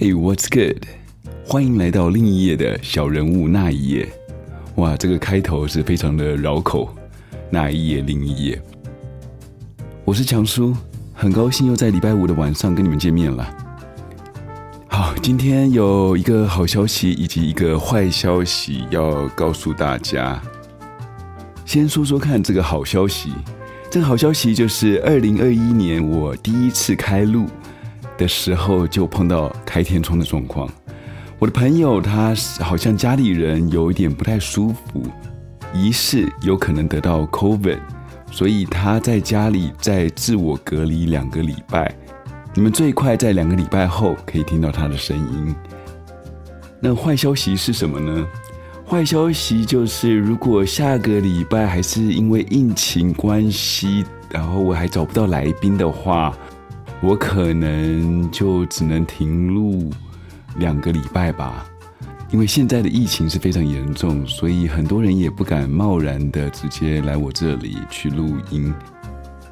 Hey, what's good？欢迎来到另一页的小人物那一页。哇，这个开头是非常的绕口。那一页，另一页。我是强叔，很高兴又在礼拜五的晚上跟你们见面了。好，今天有一个好消息以及一个坏消息要告诉大家。先说说看这个好消息。这个好消息就是，二零二一年我第一次开录。的时候就碰到开天窗的状况。我的朋友他好像家里人有一点不太舒服，疑似有可能得到 COVID，所以他在家里在自我隔离两个礼拜。你们最快在两个礼拜后可以听到他的声音。那坏消息是什么呢？坏消息就是，如果下个礼拜还是因为疫情关系，然后我还找不到来宾的话。我可能就只能停录两个礼拜吧，因为现在的疫情是非常严重，所以很多人也不敢贸然的直接来我这里去录音。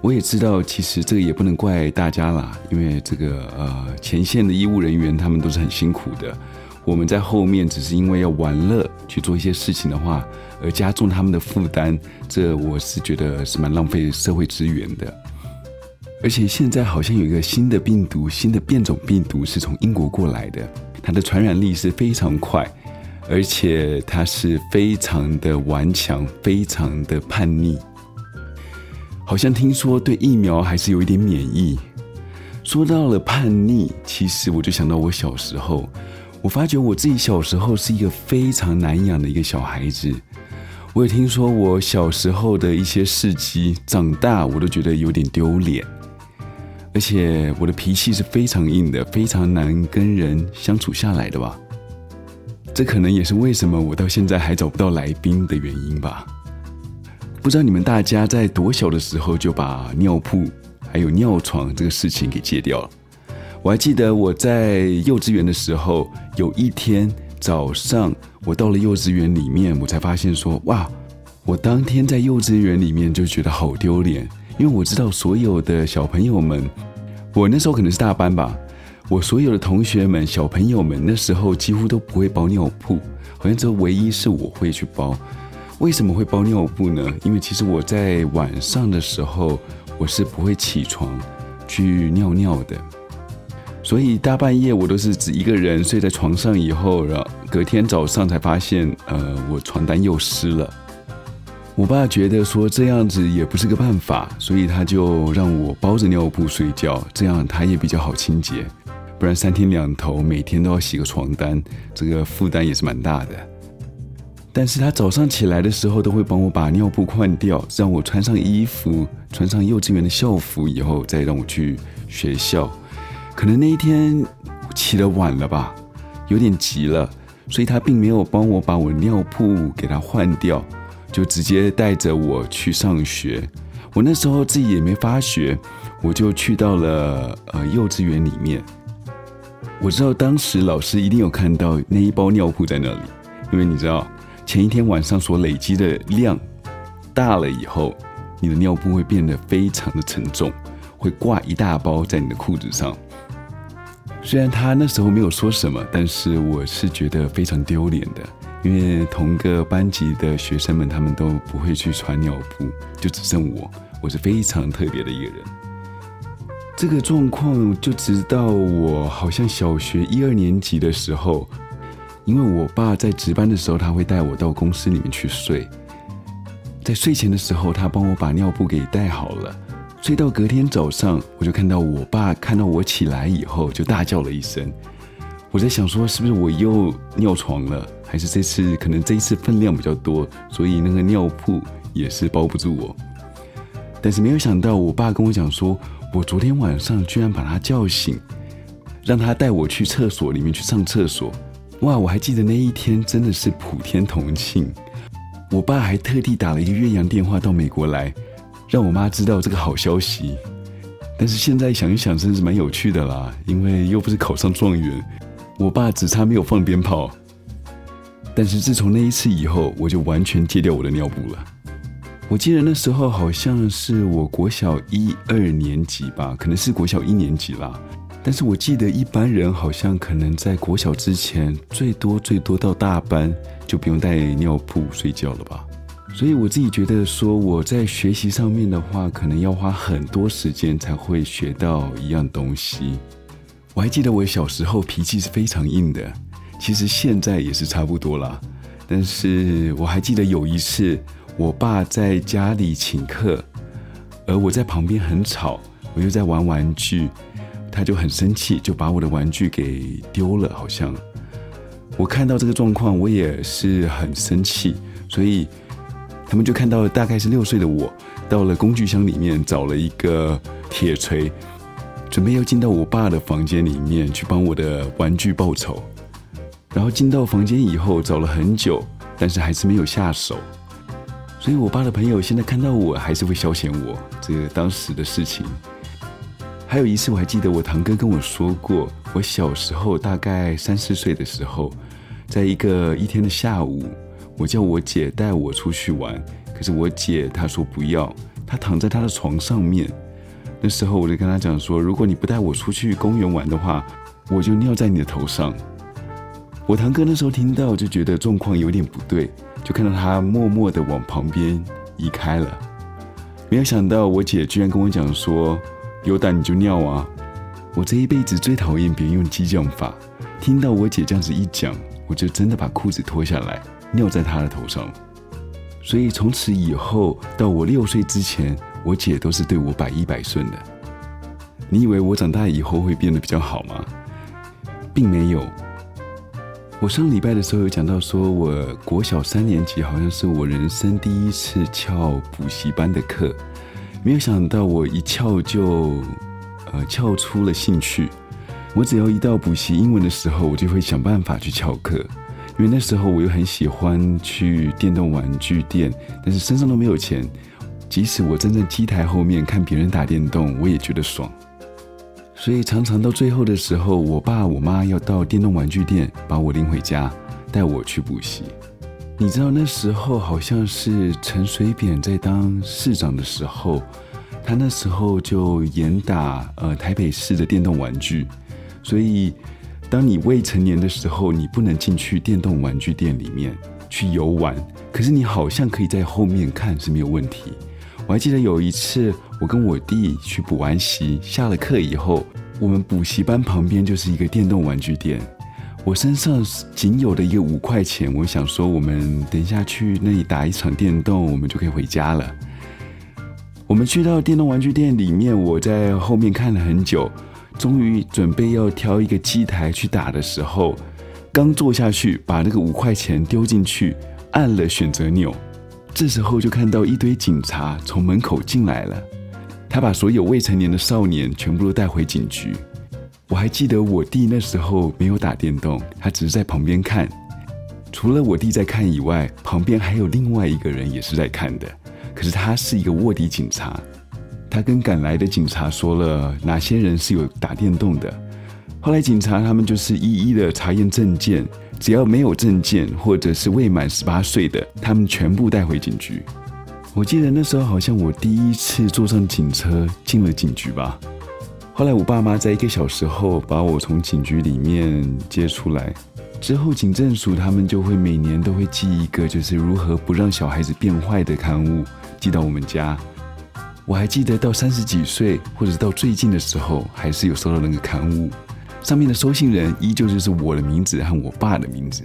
我也知道，其实这个也不能怪大家啦，因为这个呃前线的医务人员他们都是很辛苦的，我们在后面只是因为要玩乐去做一些事情的话，而加重他们的负担，这我是觉得是蛮浪费社会资源的。而且现在好像有一个新的病毒，新的变种病毒是从英国过来的，它的传染力是非常快，而且它是非常的顽强，非常的叛逆。好像听说对疫苗还是有一点免疫。说到了叛逆，其实我就想到我小时候，我发觉我自己小时候是一个非常难养的一个小孩子。我也听说我小时候的一些事迹，长大我都觉得有点丢脸。而且我的脾气是非常硬的，非常难跟人相处下来的吧。这可能也是为什么我到现在还找不到来宾的原因吧。不知道你们大家在多小的时候就把尿布还有尿床这个事情给戒掉了？我还记得我在幼稚园的时候，有一天早上我到了幼稚园里面，我才发现说，哇，我当天在幼稚园里面就觉得好丢脸。因为我知道所有的小朋友们，我那时候可能是大班吧，我所有的同学们、小朋友们那时候几乎都不会包尿布，好像只有唯一是我会去包。为什么会包尿布呢？因为其实我在晚上的时候我是不会起床去尿尿的，所以大半夜我都是只一个人睡在床上，以后然后隔天早上才发现，呃，我床单又湿了。我爸觉得说这样子也不是个办法，所以他就让我包着尿布睡觉，这样他也比较好清洁。不然三天两头每天都要洗个床单，这个负担也是蛮大的。但是他早上起来的时候都会帮我把尿布换掉，让我穿上衣服，穿上幼稚园的校服以后再让我去学校。可能那一天起得晚了吧，有点急了，所以他并没有帮我把我尿布给他换掉。就直接带着我去上学，我那时候自己也没发学，我就去到了呃幼稚园里面。我知道当时老师一定有看到那一包尿布在那里，因为你知道前一天晚上所累积的量大了以后，你的尿布会变得非常的沉重，会挂一大包在你的裤子上。虽然他那时候没有说什么，但是我是觉得非常丢脸的。因为同个班级的学生们，他们都不会去穿尿布，就只剩我，我是非常特别的一个人。这个状况就直到我好像小学一二年级的时候，因为我爸在值班的时候，他会带我到公司里面去睡，在睡前的时候，他帮我把尿布给带好了，睡到隔天早上，我就看到我爸看到我起来以后，就大叫了一声。我在想说，是不是我又尿床了？还是这次可能这一次分量比较多，所以那个尿布也是包不住我。但是没有想到，我爸跟我讲说，我昨天晚上居然把他叫醒，让他带我去厕所里面去上厕所。哇，我还记得那一天真的是普天同庆。我爸还特地打了一个越洋电话到美国来，让我妈知道这个好消息。但是现在想一想，真是蛮有趣的啦，因为又不是考上状元，我爸只差没有放鞭炮。但是自从那一次以后，我就完全戒掉我的尿布了。我记得那时候好像是我国小一二年级吧，可能是国小一年级啦。但是我记得一般人好像可能在国小之前，最多最多到大班就不用带尿布睡觉了吧。所以我自己觉得说我在学习上面的话，可能要花很多时间才会学到一样东西。我还记得我小时候脾气是非常硬的，其实现在也是差不多啦。但是我还记得有一次，我爸在家里请客，而我在旁边很吵，我又在玩玩具。他就很生气，就把我的玩具给丢了。好像我看到这个状况，我也是很生气。所以他们就看到大概是六岁的我，到了工具箱里面找了一个铁锤，准备要进到我爸的房间里面去帮我的玩具报仇。然后进到房间以后，找了很久，但是还是没有下手。所以我爸的朋友现在看到我，还是会消遣我这个当时的事情。还有一次，我还记得我堂哥跟我说过，我小时候大概三四岁的时候，在一个一天的下午，我叫我姐带我出去玩，可是我姐她说不要，她躺在她的床上面。那时候我就跟她讲说，如果你不带我出去公园玩的话，我就尿在你的头上。我堂哥那时候听到就觉得状况有点不对，就看到他默默地往旁边移开了。没有想到我姐居然跟我讲说。有胆你就尿啊！我这一辈子最讨厌别人用激将法。听到我姐这样子一讲，我就真的把裤子脱下来，尿在她的头上。所以从此以后到我六岁之前，我姐都是对我百依百顺的。你以为我长大以后会变得比较好吗？并没有。我上礼拜的时候有讲到，说我国小三年级好像是我人生第一次翘补习班的课。没有想到我一翘就，呃，翘出了兴趣。我只要一到补习英文的时候，我就会想办法去翘课。因为那时候我又很喜欢去电动玩具店，但是身上都没有钱。即使我站在机台后面看别人打电动，我也觉得爽。所以常常到最后的时候，我爸我妈要到电动玩具店把我领回家，带我去补习。你知道那时候好像是陈水扁在当市长的时候，他那时候就严打呃台北市的电动玩具，所以当你未成年的时候，你不能进去电动玩具店里面去游玩，可是你好像可以在后面看是没有问题。我还记得有一次，我跟我弟去补完习，下了课以后，我们补习班旁边就是一个电动玩具店。我身上仅有的一个五块钱，我想说，我们等一下去那里打一场电动，我们就可以回家了。我们去到电动玩具店里面，我在后面看了很久，终于准备要挑一个机台去打的时候，刚坐下去，把那个五块钱丢进去，按了选择钮，这时候就看到一堆警察从门口进来了，他把所有未成年的少年全部都带回警局。我还记得我弟那时候没有打电动，他只是在旁边看。除了我弟在看以外，旁边还有另外一个人也是在看的。可是他是一个卧底警察，他跟赶来的警察说了哪些人是有打电动的。后来警察他们就是一一的查验证件，只要没有证件或者是未满十八岁的，他们全部带回警局。我记得那时候好像我第一次坐上警车进了警局吧。后来我爸妈在一个小时后把我从警局里面接出来，之后警政署他们就会每年都会寄一个就是如何不让小孩子变坏的刊物寄到我们家。我还记得到三十几岁或者到最近的时候，还是有收到那个刊物，上面的收信人依旧就是我的名字和我爸的名字。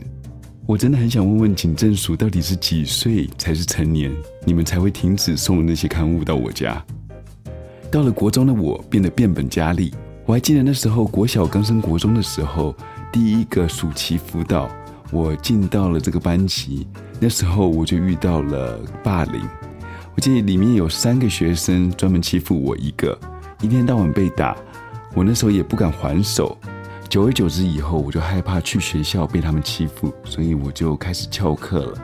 我真的很想问问警政署到底是几岁才是成年，你们才会停止送那些刊物到我家？到了国中的我变得变本加厉。我还记得那时候国小刚升国中的时候，第一个暑期辅导，我进到了这个班级。那时候我就遇到了霸凌。我记得里面有三个学生专门欺负我一个，一天到晚被打。我那时候也不敢还手。久而久之以后，我就害怕去学校被他们欺负，所以我就开始翘课了。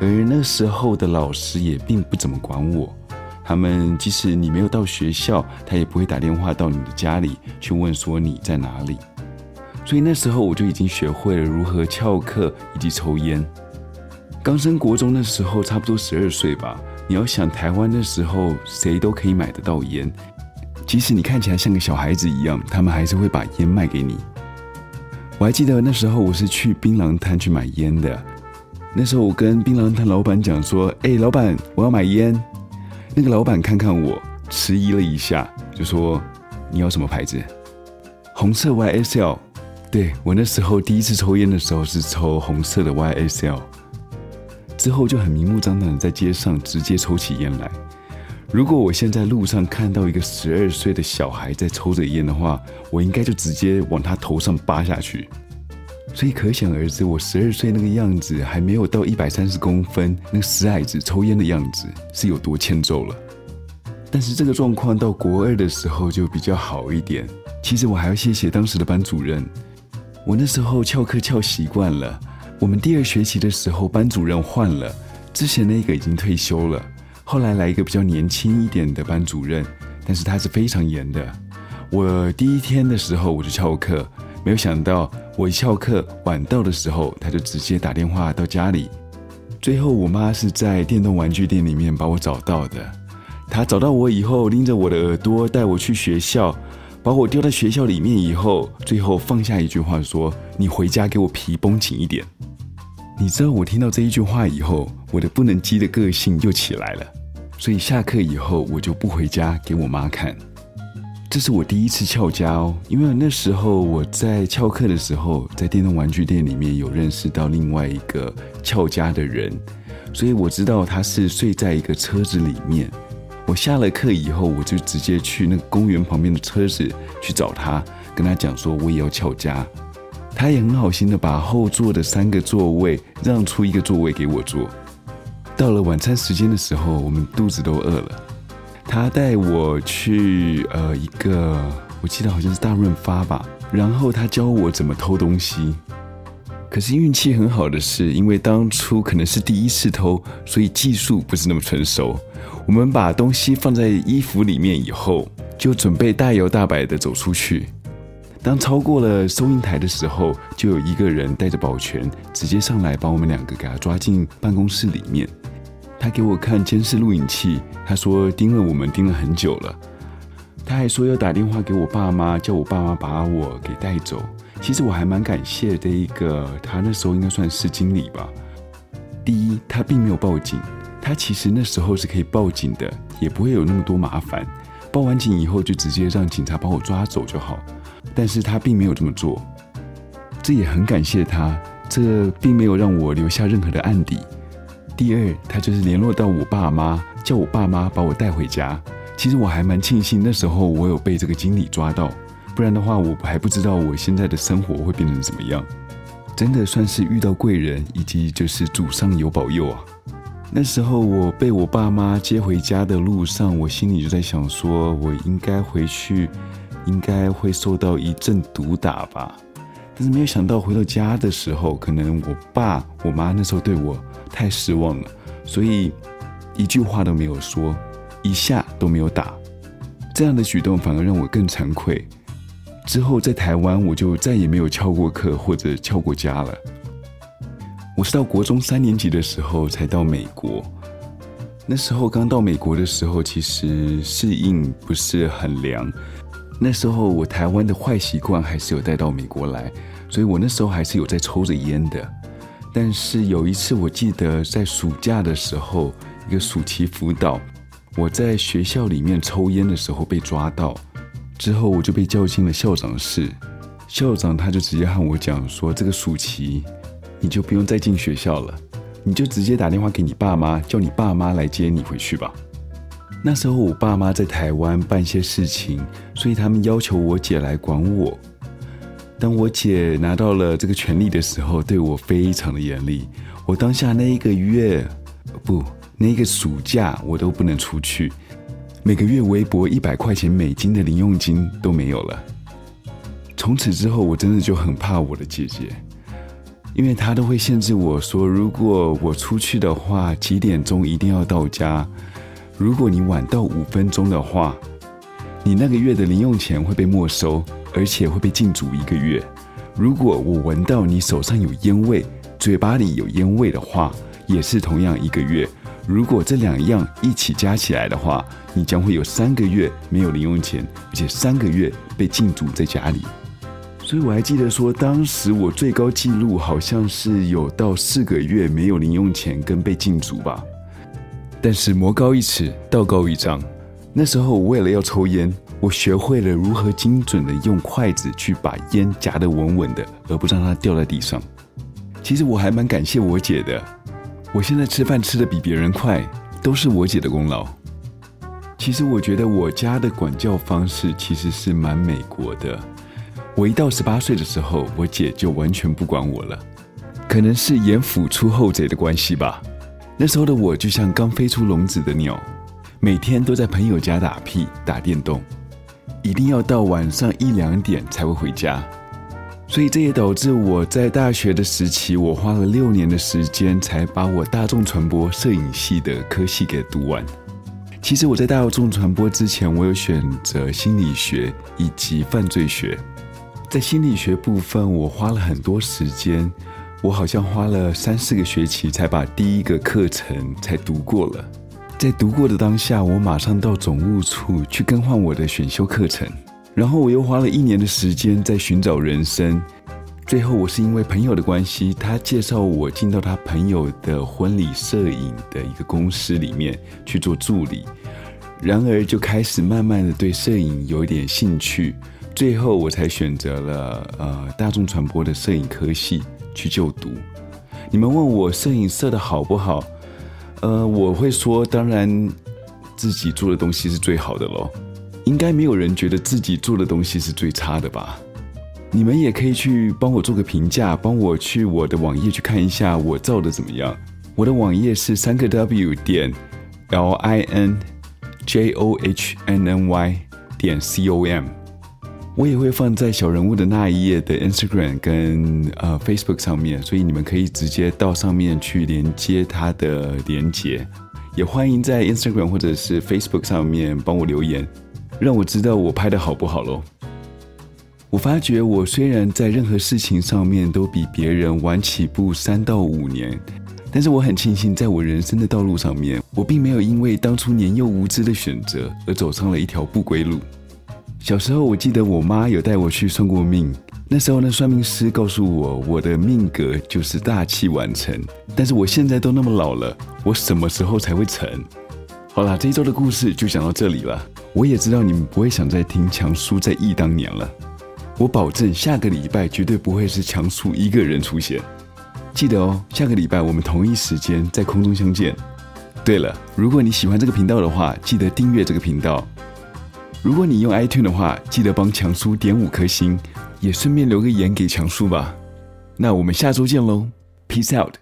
而那时候的老师也并不怎么管我。他们即使你没有到学校，他也不会打电话到你的家里去问说你在哪里。所以那时候我就已经学会了如何翘课以及抽烟。刚升国中的时候，差不多十二岁吧。你要想台湾的时候，谁都可以买得到烟，即使你看起来像个小孩子一样，他们还是会把烟卖给你。我还记得那时候我是去槟榔摊去买烟的，那时候我跟槟榔摊老板讲说：“哎，老板，我要买烟。”那个老板看看我，迟疑了一下，就说：“你要什么牌子？”红色 YSL。对，我那时候第一次抽烟的时候是抽红色的 YSL，之后就很明目张胆的在街上直接抽起烟来。如果我现在路上看到一个十二岁的小孩在抽着烟的话，我应该就直接往他头上扒下去。所以可想而知，我十二岁那个样子，还没有到一百三十公分，那个死矮子抽烟的样子是有多欠揍了。但是这个状况到国二的时候就比较好一点。其实我还要谢谢当时的班主任，我那时候翘课翘习惯了。我们第二学期的时候，班主任换了，之前那个已经退休了。后来来一个比较年轻一点的班主任，但是他是非常严的。我第一天的时候我就翘课，没有想到我一翘课晚到的时候，他就直接打电话到家里。最后我妈是在电动玩具店里面把我找到的。他找到我以后，拎着我的耳朵带我去学校，把我丢在学校里面以后，最后放下一句话说：“你回家给我皮绷紧一点。”你知道我听到这一句话以后，我的不能激的个性又起来了，所以下课以后我就不回家给我妈看。这是我第一次翘家哦，因为那时候我在翘课的时候，在电动玩具店里面有认识到另外一个翘家的人，所以我知道他是睡在一个车子里面。我下了课以后，我就直接去那个公园旁边的车子去找他，跟他讲说我也要翘家。他也很好心的把后座的三个座位让出一个座位给我坐。到了晚餐时间的时候，我们肚子都饿了。他带我去呃一个，我记得好像是大润发吧。然后他教我怎么偷东西。可是运气很好的是，因为当初可能是第一次偷，所以技术不是那么成熟。我们把东西放在衣服里面以后，就准备大摇大摆的走出去。当超过了收银台的时候，就有一个人带着保全直接上来，把我们两个给他抓进办公室里面。他给我看监视录影器，他说盯了我们盯了很久了。他还说要打电话给我爸妈，叫我爸妈把我给带走。其实我还蛮感谢这一个，他那时候应该算是经理吧。第一，他并没有报警，他其实那时候是可以报警的，也不会有那么多麻烦。报完警以后，就直接让警察把我抓走就好。但是他并没有这么做，这也很感谢他，这并没有让我留下任何的案底。第二，他就是联络到我爸妈，叫我爸妈把我带回家。其实我还蛮庆幸那时候我有被这个经理抓到，不然的话我还不知道我现在的生活会变成怎么样。真的算是遇到贵人，以及就是祖上有保佑啊。那时候我被我爸妈接回家的路上，我心里就在想说，我应该回去。应该会受到一阵毒打吧，但是没有想到回到家的时候，可能我爸我妈那时候对我太失望了，所以一句话都没有说，一下都没有打，这样的举动反而让我更惭愧。之后在台湾，我就再也没有翘过课或者翘过家了。我是到国中三年级的时候才到美国，那时候刚到美国的时候，其实适应不是很良。那时候我台湾的坏习惯还是有带到美国来，所以我那时候还是有在抽着烟的。但是有一次我记得在暑假的时候，一个暑期辅导，我在学校里面抽烟的时候被抓到，之后我就被叫进了校长室。校长他就直接和我讲说：“这个暑期你就不用再进学校了，你就直接打电话给你爸妈，叫你爸妈来接你回去吧。”那时候我爸妈在台湾办些事情，所以他们要求我姐来管我。当我姐拿到了这个权利的时候，对我非常的严厉。我当下那一个月，不，那个暑假我都不能出去，每个月微薄一百块钱美金的零用金都没有了。从此之后，我真的就很怕我的姐姐，因为她都会限制我说，如果我出去的话，几点钟一定要到家。如果你晚到五分钟的话，你那个月的零用钱会被没收，而且会被禁足一个月。如果我闻到你手上有烟味，嘴巴里有烟味的话，也是同样一个月。如果这两样一起加起来的话，你将会有三个月没有零用钱，而且三个月被禁足在家里。所以我还记得说，当时我最高纪录好像是有到四个月没有零用钱跟被禁足吧。但是魔高一尺，道高一丈。那时候我为了要抽烟，我学会了如何精准的用筷子去把烟夹得稳稳的，而不让它掉在地上。其实我还蛮感谢我姐的。我现在吃饭吃的比别人快，都是我姐的功劳。其实我觉得我家的管教方式其实是蛮美国的。我一到十八岁的时候，我姐就完全不管我了，可能是严父出后贼的关系吧。那时候的我就像刚飞出笼子的鸟，每天都在朋友家打屁、打电动，一定要到晚上一两点才会回家。所以这也导致我在大学的时期，我花了六年的时间才把我大众传播摄影系的科系给读完。其实我在大众传播之前，我有选择心理学以及犯罪学。在心理学部分，我花了很多时间，我好像花了三四个学期才把第一个课程才读过了。在读过的当下，我马上到总务处去更换我的选修课程，然后我又花了一年的时间在寻找人生。最后，我是因为朋友的关系，他介绍我进到他朋友的婚礼摄影的一个公司里面去做助理，然而就开始慢慢的对摄影有一点兴趣。最后，我才选择了呃大众传播的摄影科系去就读。你们问我摄影摄的好不好？呃，我会说，当然自己做的东西是最好的喽。应该没有人觉得自己做的东西是最差的吧？你们也可以去帮我做个评价，帮我去我的网页去看一下我照的怎么样。我的网页是三个 W 点 L I N J O H N N Y 点 C O M。我也会放在小人物的那一页的 Instagram 跟呃 Facebook 上面，所以你们可以直接到上面去连接它的连接。也欢迎在 Instagram 或者是 Facebook 上面帮我留言，让我知道我拍的好不好喽。我发觉我虽然在任何事情上面都比别人晚起步三到五年，但是我很庆幸，在我人生的道路上面，我并没有因为当初年幼无知的选择而走上了一条不归路。小时候，我记得我妈有带我去算过命。那时候呢，算命师告诉我，我的命格就是大器晚成。但是我现在都那么老了，我什么时候才会成？好啦，这一周的故事就讲到这里了。我也知道你们不会想再听强叔在忆当年了。我保证，下个礼拜绝对不会是强叔一个人出现。记得哦，下个礼拜我们同一时间在空中相见。对了，如果你喜欢这个频道的话，记得订阅这个频道。如果你用 iTunes 的话，记得帮强叔点五颗星，也顺便留个言给强叔吧。那我们下周见喽，Peace out。